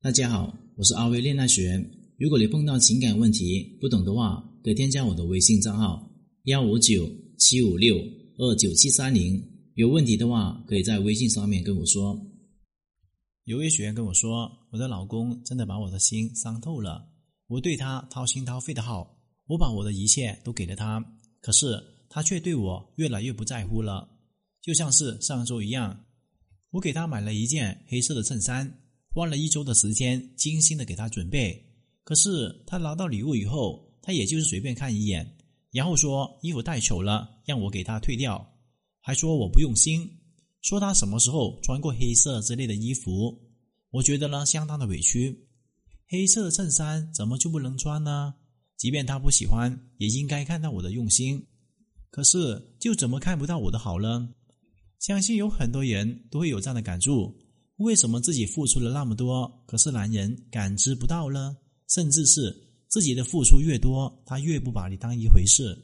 大家好，我是阿威恋爱学员。如果你碰到情感问题不懂的话，可以添加我的微信账号幺五九七五六二九七三零。有问题的话，可以在微信上面跟我说。有位学员跟我说，我的老公真的把我的心伤透了。我对他掏心掏肺的好，我把我的一切都给了他，可是他却对我越来越不在乎了。就像是上周一样，我给他买了一件黑色的衬衫。花了一周的时间，精心的给他准备。可是他拿到礼物以后，他也就是随便看一眼，然后说衣服太丑了，让我给他退掉，还说我不用心，说他什么时候穿过黑色之类的衣服。我觉得呢，相当的委屈。黑色的衬衫怎么就不能穿呢？即便他不喜欢，也应该看到我的用心。可是就怎么看不到我的好呢？相信有很多人都会有这样的感触。为什么自己付出了那么多，可是男人感知不到呢？甚至是自己的付出越多，他越不把你当一回事。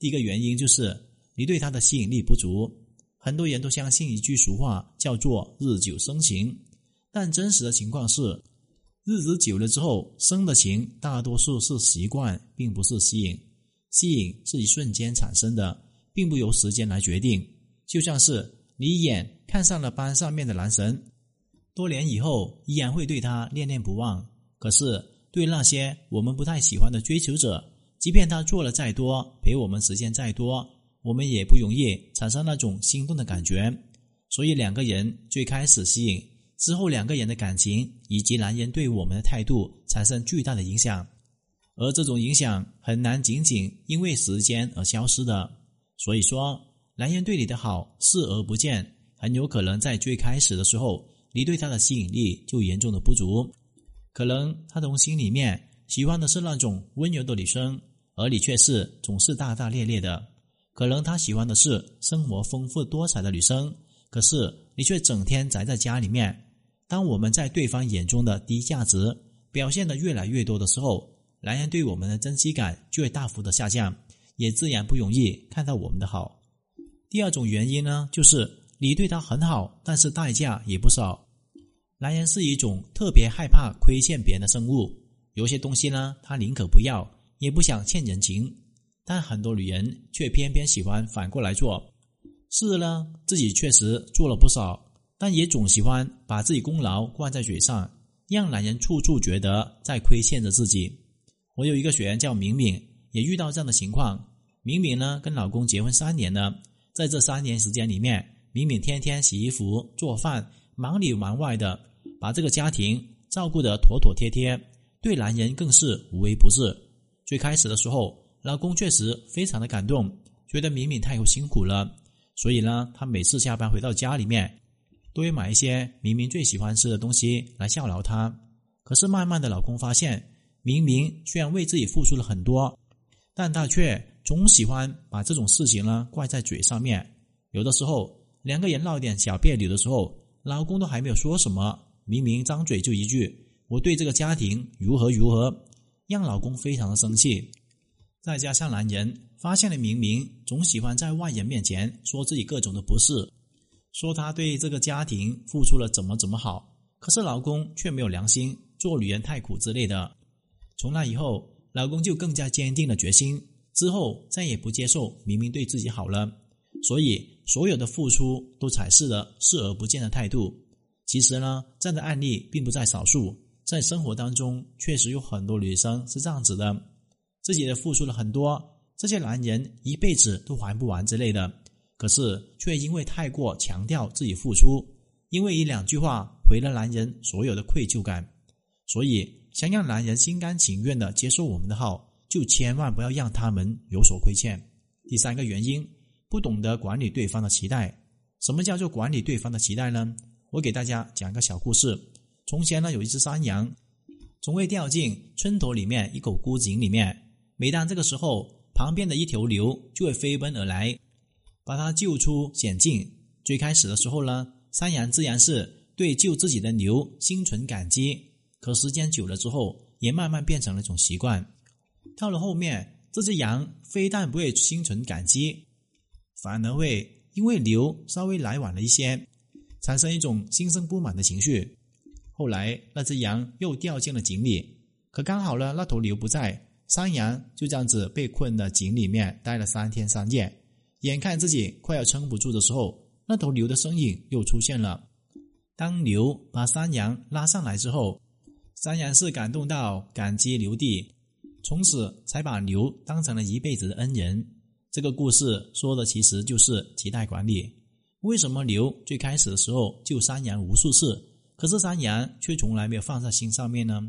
第一个原因就是你对他的吸引力不足。很多人都相信一句俗话，叫做“日久生情”，但真实的情况是，日子久了之后，生的情大多数是习惯，并不是吸引。吸引是一瞬间产生的，并不由时间来决定。就像是你一眼看上了班上面的男神。多年以后，依然会对他念念不忘。可是，对那些我们不太喜欢的追求者，即便他做了再多，陪我们时间再多，我们也不容易产生那种心动的感觉。所以，两个人最开始吸引，之后两个人的感情以及男人对我们的态度产生巨大的影响。而这种影响很难仅仅因为时间而消失的。所以说，男人对你的好视而不见，很有可能在最开始的时候。你对他的吸引力就严重的不足，可能他从心里面喜欢的是那种温柔的女生，而你却是总是大大咧咧的；可能他喜欢的是生活丰富多彩的女生，可是你却整天宅在家里面。当我们在对方眼中的低价值表现的越来越多的时候，男人对我们的珍惜感就会大幅的下降，也自然不容易看到我们的好。第二种原因呢，就是。你对他很好，但是代价也不少。男人是一种特别害怕亏欠别人的生物，有些东西呢，他宁可不要，也不想欠人情。但很多女人却偏偏喜欢反过来做，是呢，自己确实做了不少，但也总喜欢把自己功劳挂在嘴上，让男人处处觉得在亏欠着自己。我有一个学员叫敏敏，也遇到这样的情况。敏敏呢，跟老公结婚三年了，在这三年时间里面。敏敏天天洗衣服、做饭，忙里忙外的，把这个家庭照顾得妥妥帖帖，对男人更是无微不至。最开始的时候，老公确实非常的感动，觉得敏敏太辛苦了，所以呢，他每次下班回到家里面，都会买一些明明最喜欢吃的东西来犒劳她。可是慢慢的，老公发现，明明虽然为自己付出了很多，但他却总喜欢把这种事情呢挂在嘴上面，有的时候。两个人闹点小别扭的时候，老公都还没有说什么，明明张嘴就一句“我对这个家庭如何如何”，让老公非常的生气。再加上男人发现了明明总喜欢在外人面前说自己各种的不是，说他对这个家庭付出了怎么怎么好，可是老公却没有良心，做女人太苦之类的。从那以后，老公就更加坚定了决心，之后再也不接受明明对自己好了。所以。所有的付出都采取了视而不见的态度。其实呢，这样的案例并不在少数，在生活当中确实有很多女生是这样子的：自己的付出了很多，这些男人一辈子都还不完之类的，可是却因为太过强调自己付出，因为一两句话毁了男人所有的愧疚感。所以，想让男人心甘情愿的接受我们的好，就千万不要让他们有所亏欠。第三个原因。不懂得管理对方的期待，什么叫做管理对方的期待呢？我给大家讲个小故事。从前呢，有一只山羊，总会掉进村头里面一口枯井里面。每当这个时候，旁边的一头牛就会飞奔而来，把它救出险境。最开始的时候呢，山羊自然是对救自己的牛心存感激。可时间久了之后，也慢慢变成了一种习惯。到了后面，这只羊非但不会心存感激。反而会因为牛稍微来晚了一些，产生一种心生不满的情绪。后来那只羊又掉进了井里，可刚好呢，那头牛不在，山羊就这样子被困在井里面待了三天三夜。眼看自己快要撑不住的时候，那头牛的身影又出现了。当牛把山羊拉上来之后，山羊是感动到感激流涕，从此才把牛当成了一辈子的恩人。这个故事说的其实就是脐带管理。为什么牛最开始的时候救山羊无数次，可是山羊却从来没有放在心上面呢？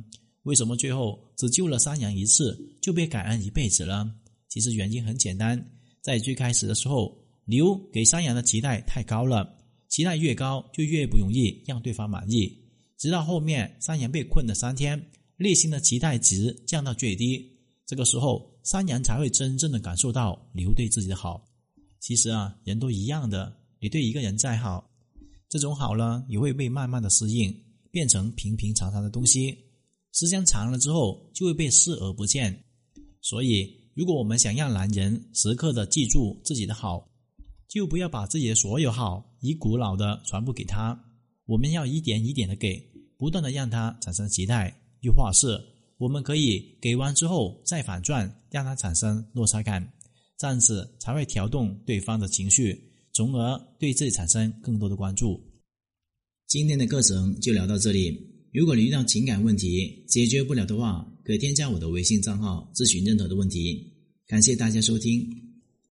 为什么最后只救了山羊一次就被感恩一辈子了？其实原因很简单，在最开始的时候，牛给山羊的期待太高了，期待越高就越不容易让对方满意。直到后面山羊被困了三天，内心的期待值降到最低，这个时候山羊才会真正的感受到牛对自己的好。其实啊，人都一样的。你对一个人再好，这种好呢，也会被慢慢的适应，变成平平常常的东西。时间长了之后，就会被视而不见。所以，如果我们想让男人时刻的记住自己的好，就不要把自己的所有好一股脑的全部给他。我们要一点一点的给，不断的让他产生期待。又或是，我们可以给完之后再反转，让他产生落差感，这样子才会调动对方的情绪。从而对自己产生更多的关注。今天的课程就聊到这里。如果你遇到情感问题解决不了的话，可添加我的微信账号咨询任何的问题。感谢大家收听。